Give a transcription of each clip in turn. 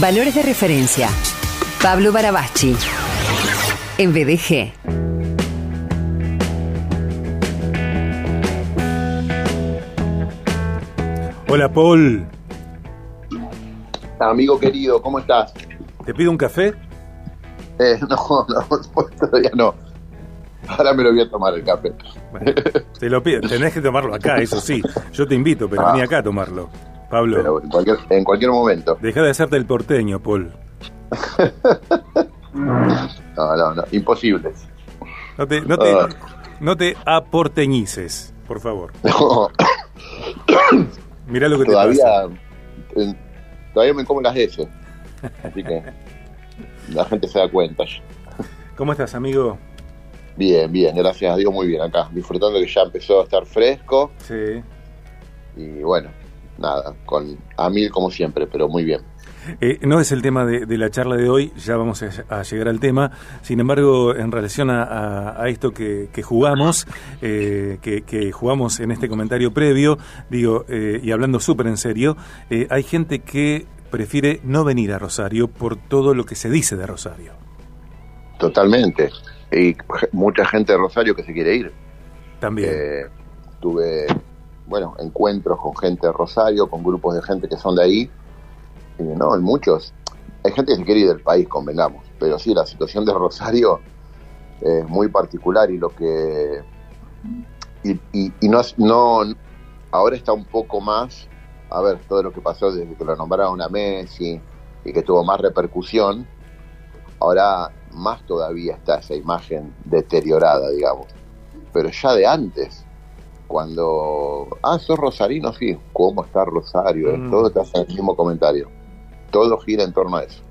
Valores de referencia. Pablo Barabachi. En BDG. Hola Paul, Amigo querido, ¿cómo estás? ¿te pido un café? Eh, no, no, todavía no. Ahora me lo voy a tomar el café. Bueno, te lo pido, tenés que tomarlo acá, eso sí. Yo te invito, pero Ah. vení acá a tomarlo. Pablo, Pero en cualquier, en cualquier momento. deja de hacerte el porteño, Paul. No, no, no, imposible. No te, no te, Ah. no te aporteñices, por favor. No, Mirá lo que te todavía, pasa. eh, todavía me como las S. Así que la gente se da cuenta. ¿Cómo estás, amigo? Bien, bien, gracias a Dios, muy bien acá. Disfrutando que ya empezó a estar fresco Sí. y bueno, nada, con a mil como siempre, pero muy bien. Eh, no es el tema de, de la charla de hoy, ya vamos a, a llegar al tema. Sin embargo, en relación a, a- a esto que, que jugamos, eh, que, que jugamos en este comentario previo, digo, eh, y hablando súper en serio, eh, hay gente que prefiere no venir a Rosario por todo lo que se dice de Rosario. Totalmente. Y mucha gente de Rosario que se quiere ir. También. Tuve, bueno, encuentros con gente de Rosario, con grupos de gente que son de ahí. Y no, hay muchos. Hay gente que se quiere ir del país, convengamos. Pero sí, la situación de Rosario es muy particular y lo que. Y, y, no, no. Ahora está un poco más. A ver, todo lo que pasó desde que lo nombraron a Messi y que tuvo más repercusión. Ahora más todavía está esa imagen deteriorada, digamos pero ya de antes, cuando, ah, sos rosarino, sí, ¿cómo está Rosario? Mm. Todo te hace el mismo comentario. Todo gira en torno a eso.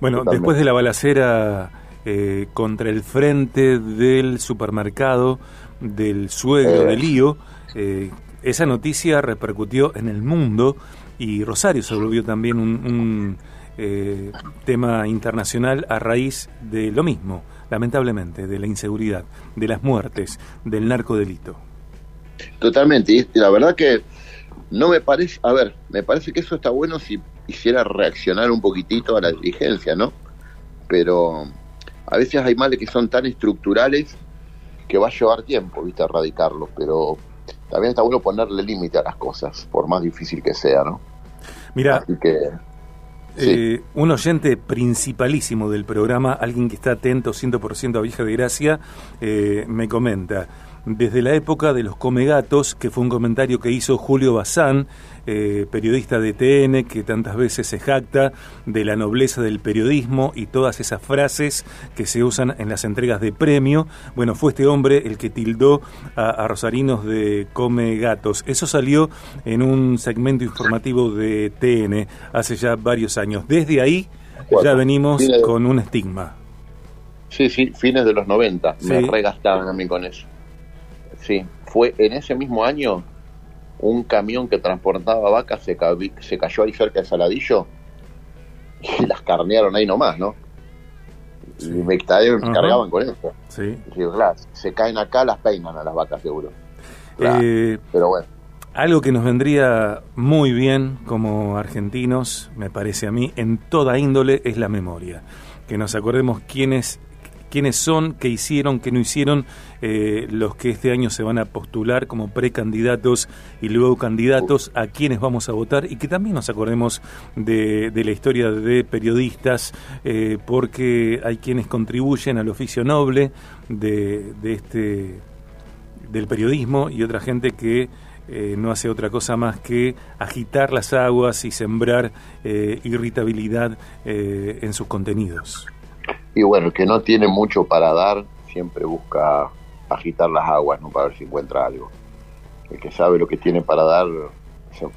Bueno, Totalmente. después de la balacera eh, contra el frente del supermercado del suegro Eh. de Lío, eh, esa noticia repercutió en el mundo y Rosario se volvió también un, un, eh, tema internacional a raíz de lo mismo, lamentablemente, de la inseguridad, de las muertes, del narcodelito. Totalmente, y la verdad que no me parece, a ver, me parece que eso está bueno si hiciera reaccionar un poquitito a la dirigencia, ¿no? Pero a veces hay males que son tan estructurales que va a llevar tiempo, ¿viste? Erradicarlos, pero también está bueno ponerle límite a las cosas, por más difícil que sea, ¿no? Mira, Así que, sí. Eh, un oyente principalísimo del programa, alguien que está atento 100% a Vieja de Gracia, eh, me comenta, desde la época de los Comegatos, que fue un comentario que hizo Julio Bazán, eh, periodista de TN, que tantas veces se jacta de la nobleza del periodismo y todas esas frases que se usan en las entregas de premio. Bueno, fue este hombre el que tildó a, a Rosarinos de Come Gatos. Eso salió en un segmento informativo de TN hace ya varios años. Desde ahí ya venimos con un estigma. Sí, sí, fines de los 90. Me regastaban a mí con eso. Sí, fue en ese mismo año un camión que transportaba vacas se, se cayó ahí cerca de Saladillo y las carnearon ahí nomás, ¿no? Sí. Y me, cargaban- con eso. ¿sí? Y digo, claro, se caen acá, las peinan a las vacas seguro. Claro. Eh, Pero bueno, Algo que nos vendría muy bien como argentinos, me parece a mí, en toda índole, es la memoria. Que nos acordemos quiénes, quiénes son, qué hicieron, qué no hicieron eh, los que este año se van a postular como precandidatos y luego candidatos a quienes vamos a votar y que también nos acordemos de, la historia de periodistas, eh, porque hay quienes contribuyen al oficio noble de, este del periodismo y otra gente que eh, no hace otra cosa más que agitar las aguas y sembrar irritabilidad en sus contenidos. Y bueno, el que no tiene mucho para dar siempre busca agitar las aguas, ¿no? Para ver si encuentra algo. El que sabe lo que tiene para dar,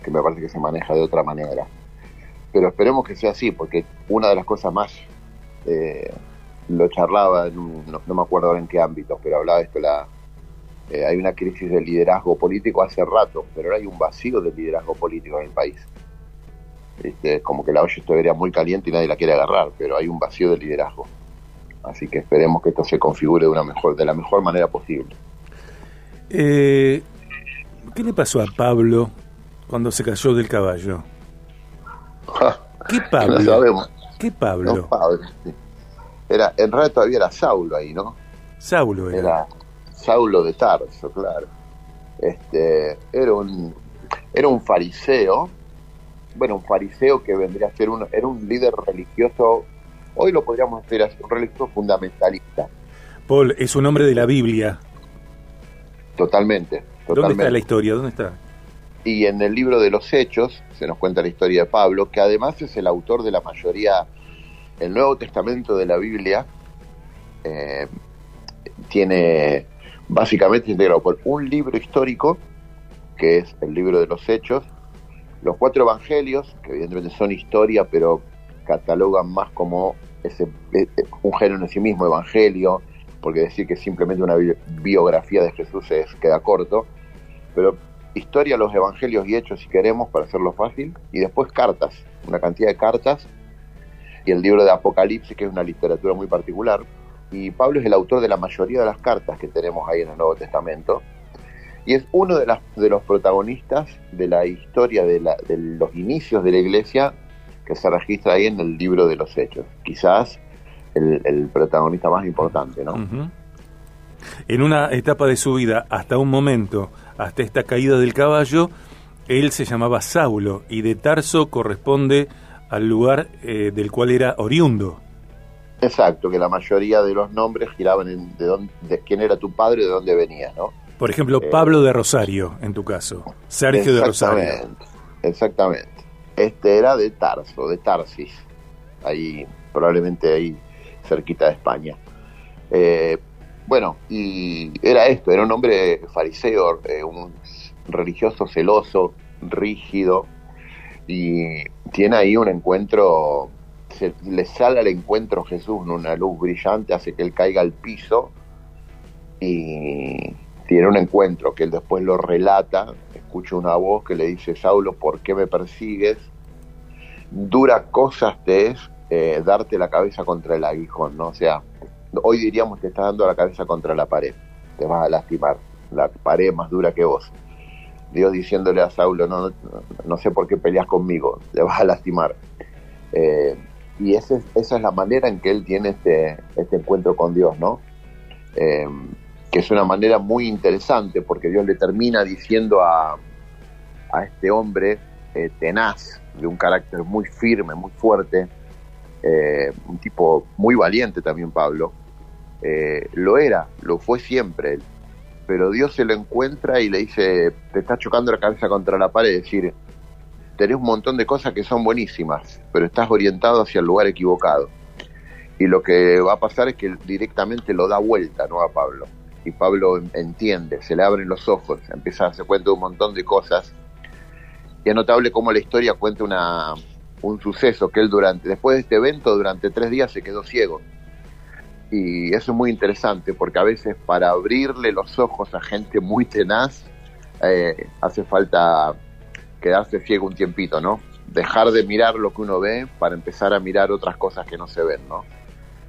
que me parece que se maneja de otra manera. Pero esperemos que sea así, porque una de las cosas más, eh, lo charlaba, en un- no, no me acuerdo ahora en qué ámbito, pero hablaba de esto, la, eh, hay una crisis de liderazgo político hace rato, pero ahora hay un vacío de liderazgo político en el país. Este, como que la olla estaría muy caliente y nadie la quiere agarrar, pero hay un vacío de liderazgo. Así que esperemos que esto se configure de una mejor, de la mejor manera posible. Eh, ¿Qué le pasó a Pablo cuando se cayó del caballo? ¿Qué Pablo? No sabemos. ¿Qué Pablo? No, Pablo. sí. Era, en realidad todavía era Saulo ahí, ¿no? Saulo era. Era Saulo de Tarso, claro. Este, era un, era un fariseo, bueno, un fariseo que vendría a ser un, era un líder religioso, hoy lo podríamos así, un religioso fundamentalista, Paul, es un hombre de la Biblia. totalmente, ¿Dónde está la historia? ¿Dónde está? Y en el libro de los Hechos se nos cuenta la historia de Pablo, que además es el autor de la mayoría, el Nuevo Testamento de la Biblia, eh, tiene básicamente integrado por un libro histórico, que es el libro de los Hechos, los cuatro evangelios, que evidentemente son historia, pero catalogan más como ese, eh, un género en sí mismo, evangelio, porque decir que simplemente una bi- biografía de Jesús es, queda corto, pero historia, los evangelios y hechos si queremos, para hacerlo fácil, y después cartas, una cantidad de cartas, y el libro de Apocalipsis, que es una literatura muy particular, y Pablo es el autor de la mayoría de las cartas que tenemos ahí en el Nuevo Testamento, y es uno de, las, de los protagonistas de la historia de, la- de los inicios de la iglesia que se registra ahí en el libro de los hechos. Quizás el, el protagonista más importante, ¿no? En una etapa de su vida, hasta un momento, hasta esta caída del caballo, él se llamaba Saulo y de Tarso corresponde al lugar eh, del cual era oriundo. Exacto, que la mayoría de los nombres giraban en de, dónde, de quién era tu padre y de dónde venías, ¿no? Por ejemplo, Eh, Pablo de Rosario, en tu caso. Sergio de Rosario. Exactamente. Este era de Tarso, de Tarsis, ahí, probablemente ahí cerquita de España. Eh, bueno, y era esto, era un hombre fariseo, eh, un religioso celoso, rígido, y tiene ahí un encuentro, se, le sale al encuentro Jesús, una luz brillante, hace que él caiga al piso, y tiene un encuentro que él después lo relata, escucha una voz que le dice, Saulo, ¿por qué me persigues? Dura cosas te es eh, darte la cabeza contra el aguijón, ¿no? O sea, hoy diríamos te estás dando la cabeza contra la pared, te vas a lastimar, la pared más dura que vos. Dios diciéndole a Saulo, no, no, no sé por qué peleas conmigo, te vas a lastimar. Eh, y ese, esa es la manera en que él tiene este, este encuentro con Dios, ¿no? Eh, que es una manera muy interesante porque Dios le termina diciendo a, a este hombre eh, tenaz, de un carácter muy firme, muy fuerte, eh, un tipo muy valiente también Pablo, eh, lo era, lo fue siempre pero Dios se lo encuentra y le dice, te estás chocando la cabeza contra la pared, es decir, tenés un montón de cosas que son buenísimas, pero estás orientado hacia el lugar equivocado. Y lo que va a pasar es que directamente lo da vuelta, ¿no? A Pablo. Y Pablo entiende, se le abren los ojos, empieza a cuenta un montón de cosas. Y es notable cómo la historia cuenta un suceso que él durante, después de este evento, durante tres días se quedó ciego. Y eso es muy interesante porque a veces para abrirle los ojos a gente muy tenaz eh, hace falta quedarse ciego un tiempito, ¿no? Dejar de mirar lo que uno ve para empezar a mirar otras cosas que no se ven, ¿no?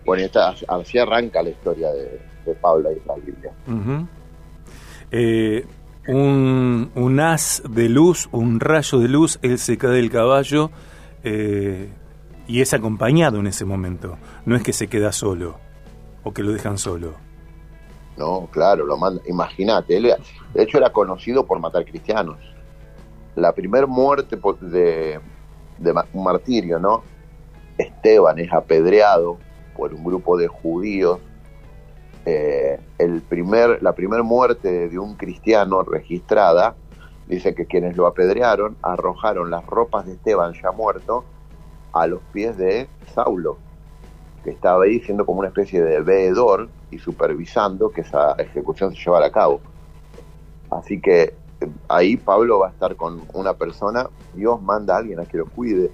Bueno, esta, así arranca la historia de, de Pablo y la Biblia. Eh, un, un haz de luz, un rayo de luz, él se cae del caballo eh, y es acompañado en ese momento. No es que se queda solo o que lo dejan solo. No, claro, lo manda. Imagínate, él, de hecho era conocido por matar cristianos. La primer muerte de, de un martirio, ¿no? Esteban es apedreado por un grupo de judíos. Eh, el primer, la primera muerte de un cristiano registrada dice que quienes lo apedrearon arrojaron las ropas de Esteban ya muerto a los pies de Saulo, que estaba ahí siendo como una especie de veedor y supervisando que esa ejecución se llevara a cabo. Así que eh, ahí Pablo va a estar con una persona, Dios manda a alguien a que lo cuide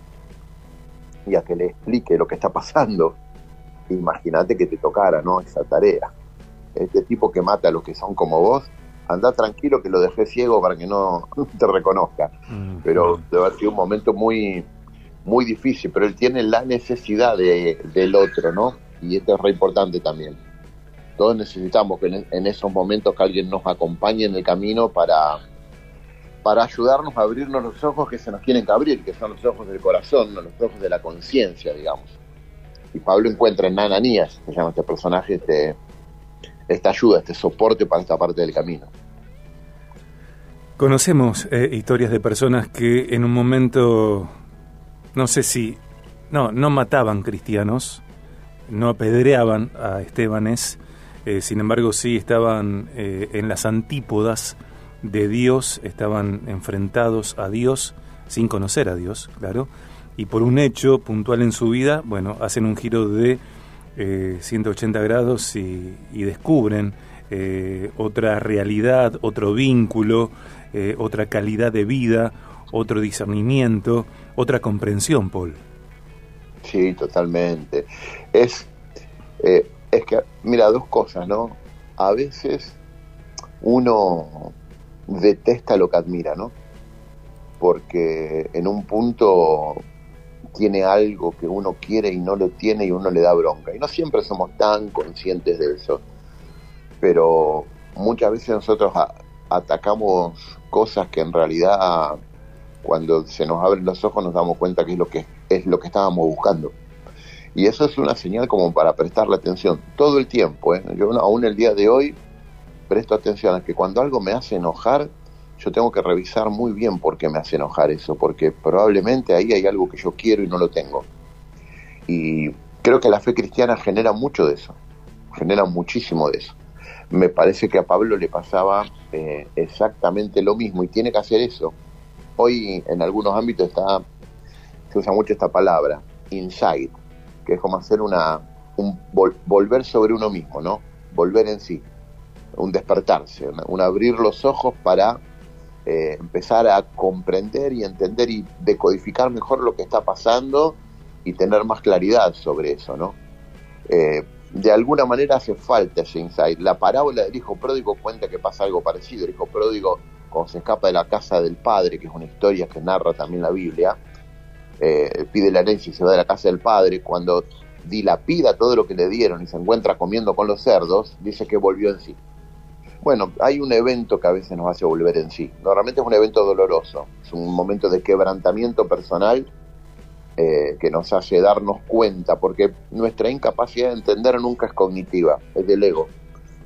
y a que le explique lo que está pasando. Imagínate que te tocara, ¿no? Esa tarea. Este tipo que mata a los que son como vos, anda tranquilo que lo dejé ciego para que no te reconozca. Mm, Pero mm. debe haber sido un momento muy, muy difícil, pero él tiene la necesidad de, del otro, ¿no? Y esto es re importante también. Todos necesitamos que en, en esos momentos que alguien nos acompañe en el camino para, para ayudarnos a abrirnos los ojos que se nos tienen que abrir, que son los ojos del corazón, los ojos de la conciencia, digamos. Y Pablo encuentra en Ananías, que se llama este personaje, este, esta ayuda, este soporte para esta parte del camino. Conocemos eh, historias de personas que en un momento, no sé si, no, no mataban cristianos, no apedreaban a Estebanes, eh, sin embargo sí estaban eh, en las antípodas de Dios, estaban enfrentados a Dios sin conocer a Dios, claro, y por un hecho puntual en su vida, bueno, hacen un giro de 180 grados y, descubren otra realidad, otro vínculo, eh, otra calidad de vida, otro discernimiento, otra comprensión, Paul. Sí, totalmente. Es, eh, es que, mira, dos cosas, ¿no? A veces uno detesta lo que admira, ¿no? Porque en un punto tiene algo que uno quiere y no lo tiene y uno le da bronca. Y no siempre somos tan conscientes de eso. Pero muchas veces nosotros atacamos cosas que en realidad cuando se nos abren los ojos nos damos cuenta que es lo que es lo que estábamos buscando. Y eso es una señal como para prestarle atención todo el tiempo. ¿eh? Yo aún el día de hoy presto atención a que cuando algo me hace enojar, yo tengo que revisar muy bien por qué me hace enojar eso, porque probablemente ahí hay algo que yo quiero y no lo tengo. Y creo que la fe cristiana genera mucho de eso, genera muchísimo de eso me parece que a Pablo le pasaba eh, exactamente lo mismo y tiene que hacer eso. Hoy en algunos ámbitos está, se usa mucho esta palabra, insight, que es como hacer una, un volver sobre uno mismo, ¿no? Volver en sí, un despertarse, un abrir los ojos para eh, empezar a comprender y entender y decodificar mejor lo que está pasando y tener más claridad sobre eso, ¿no? Eh, de alguna manera hace falta ese insight. La parábola del hijo pródigo cuenta que pasa algo parecido. El hijo pródigo, cuando se escapa de la casa del padre, que es una historia que narra también la Biblia, eh, pide la herencia y se va de la casa del padre. Cuando dilapida todo lo que le dieron y se encuentra comiendo con los cerdos, dice que volvió en sí. Bueno, hay un evento que a veces nos hace volver en sí. Normalmente es un evento doloroso, es un momento de quebrantamiento personal eh, que nos hace darnos cuenta, porque nuestra incapacidad de entender nunca es cognitiva, es del ego.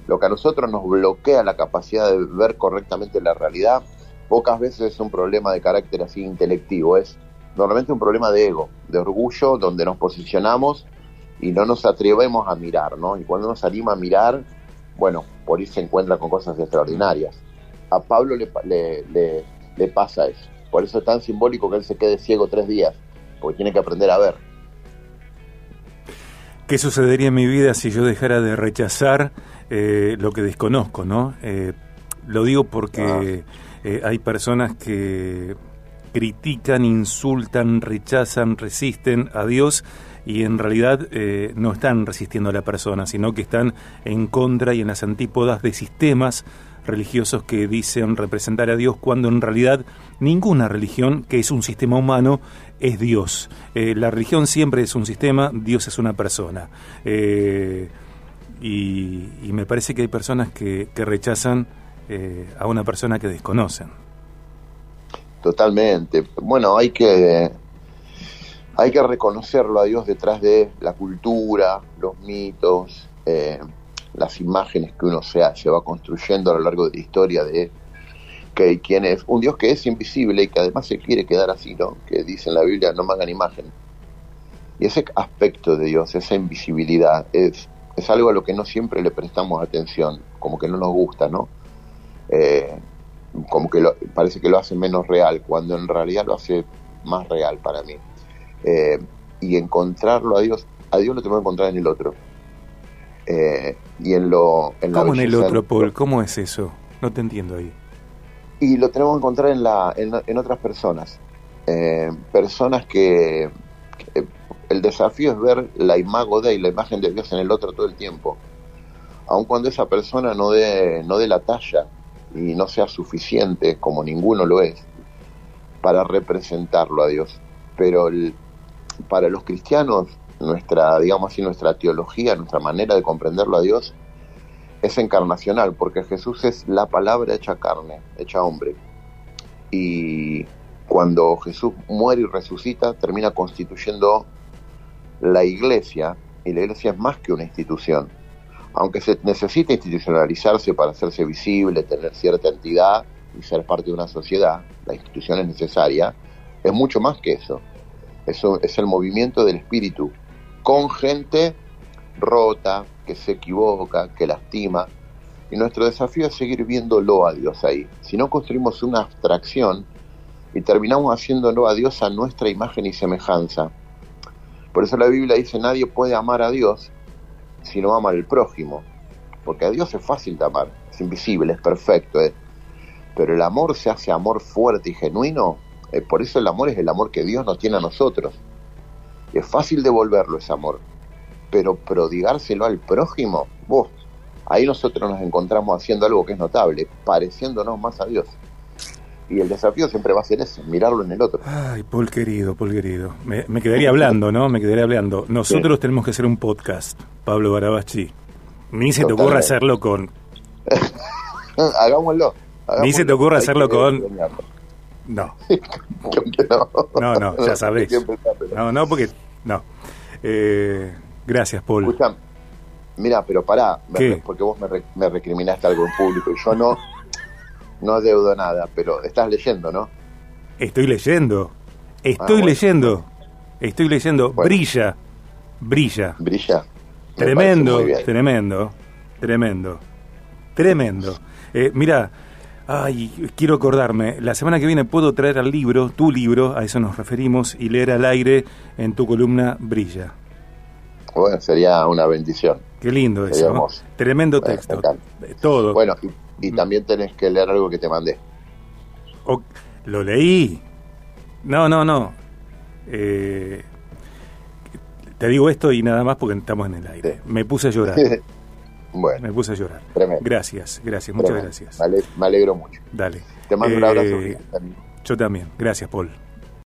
Lo que a nosotros nos bloquea la capacidad de ver correctamente la realidad, pocas veces es un problema de carácter así intelectivo, es normalmente un problema de ego, de orgullo, donde nos posicionamos y no nos atrevemos a mirar, ¿no? Y cuando nos anima a mirar, bueno, por ahí se encuentra con cosas extraordinarias. A Pablo le, le, le pasa eso. Por eso es tan simbólico que él se quede ciego tres días porque tiene que aprender a ver. ¿Qué sucedería en mi vida si yo dejara de rechazar eh, lo que desconozco, no? Eh, lo digo porque ah. eh, hay personas que critican, insultan, rechazan, resisten a Dios y en realidad no están resistiendo a la persona, sino que están en contra y en las antípodas de sistemas religiosos que dicen representar a Dios cuando en realidad ninguna religión, que es un sistema humano, es Dios. Eh, la religión siempre es un sistema, Dios es una persona. Eh, y, me parece que hay personas que, rechazan eh, a una persona que desconocen. Totalmente. Bueno, hay que hay que reconocerlo a Dios detrás de la cultura, los mitos, las imágenes que uno se, va construyendo a lo largo de la historia de que quién es un Dios que es invisible y que además se quiere quedar así, ¿no? Que dice en la Biblia, no me hagan imagen. Y ese aspecto de Dios, esa invisibilidad, es, es algo a lo que no siempre le prestamos atención, como que no nos gusta, ¿no? Eh, como que parece que lo hace menos real, cuando en realidad lo hace más real para mí. Eh, y encontrarlo a Dios, a Dios lo tengo que encontrar en el otro. Eh, y en lo... En ¿Cómo en el otro, Paul? ¿Cómo es eso? No te entiendo ahí. Y lo tenemos que encontrar en, la, en, otras personas. Eh, personas que, El desafío es ver la imago de y la imagen de Dios en el otro todo el tiempo. Aun cuando esa persona no dé, no dé la talla y no sea suficiente, como ninguno lo es, para representarlo a Dios. Pero para los cristianos nuestra, digamos así, nuestra teología, nuestra manera de comprenderlo a Dios es encarnacional, porque Jesús es la palabra hecha carne, hecha hombre. y cuando Jesús muere y resucita, termina constituyendo la iglesia, y la iglesia es más que una institución. Aunque se necesita institucionalizarse para hacerse visible, tener cierta entidad y ser parte de una sociedad, la institución es necesaria, es mucho más que eso. Eso es el movimiento del espíritu con gente rota, que se equivoca, que lastima. Y nuestro desafío es seguir viéndolo a Dios ahí. Si no construimos una abstracción y terminamos haciéndolo a Dios a nuestra imagen y semejanza. Por eso la Biblia dice, nadie puede amar a Dios si no ama al prójimo. Porque a Dios es fácil de amar, es invisible, es perfecto. Pero el amor se hace amor fuerte y genuino. Eh, por eso el amor es el amor que Dios nos tiene a nosotros. Es fácil devolverlo ese amor, pero prodigárselo al prójimo, vos, ahí nosotros nos encontramos haciendo algo que es notable, pareciéndonos más a Dios. Y el desafío siempre va a ser ese, mirarlo en el otro. Ay, Paul querido, Paul querido. Me, quedaría hablando, ¿no? Me quedaría hablando. Nosotros tenemos que hacer un podcast, Pablo Barabachi. Ni se te ocurra hacerlo con... hagámoslo, Ni se te ocurra hacerlo con... No. no. No, ya sabés. No, no, porque. No. Eh, gracias, Paul. Escucha, mira, pero pará, porque vos me, recriminaste algo en público y yo no, no deudo nada, pero estás leyendo, ¿no? Estoy leyendo. Estoy ah, leyendo. Estoy leyendo. Brilla. Brilla. Brilla. Tremendo, tremendo, tremendo, tremendo. Eh, mira, Ay, quiero acordarme, la semana que viene puedo traer al libro, tu libro, a eso nos referimos, y leer al aire en tu columna Brilla. Bueno, sería una bendición. Qué lindo eso. Tremendo texto. Todo. Bueno, y, también tenés que leer algo que te mandé. lo leí. No, no, no. Eh, te digo esto y nada más porque estamos en el aire. Me puse a llorar. Bueno. Me puse a llorar. Gracias, gracias, muchas gracias. Me, alegro mucho. Dale. Te mando un abrazo. Eh, yo también. Gracias, Paul.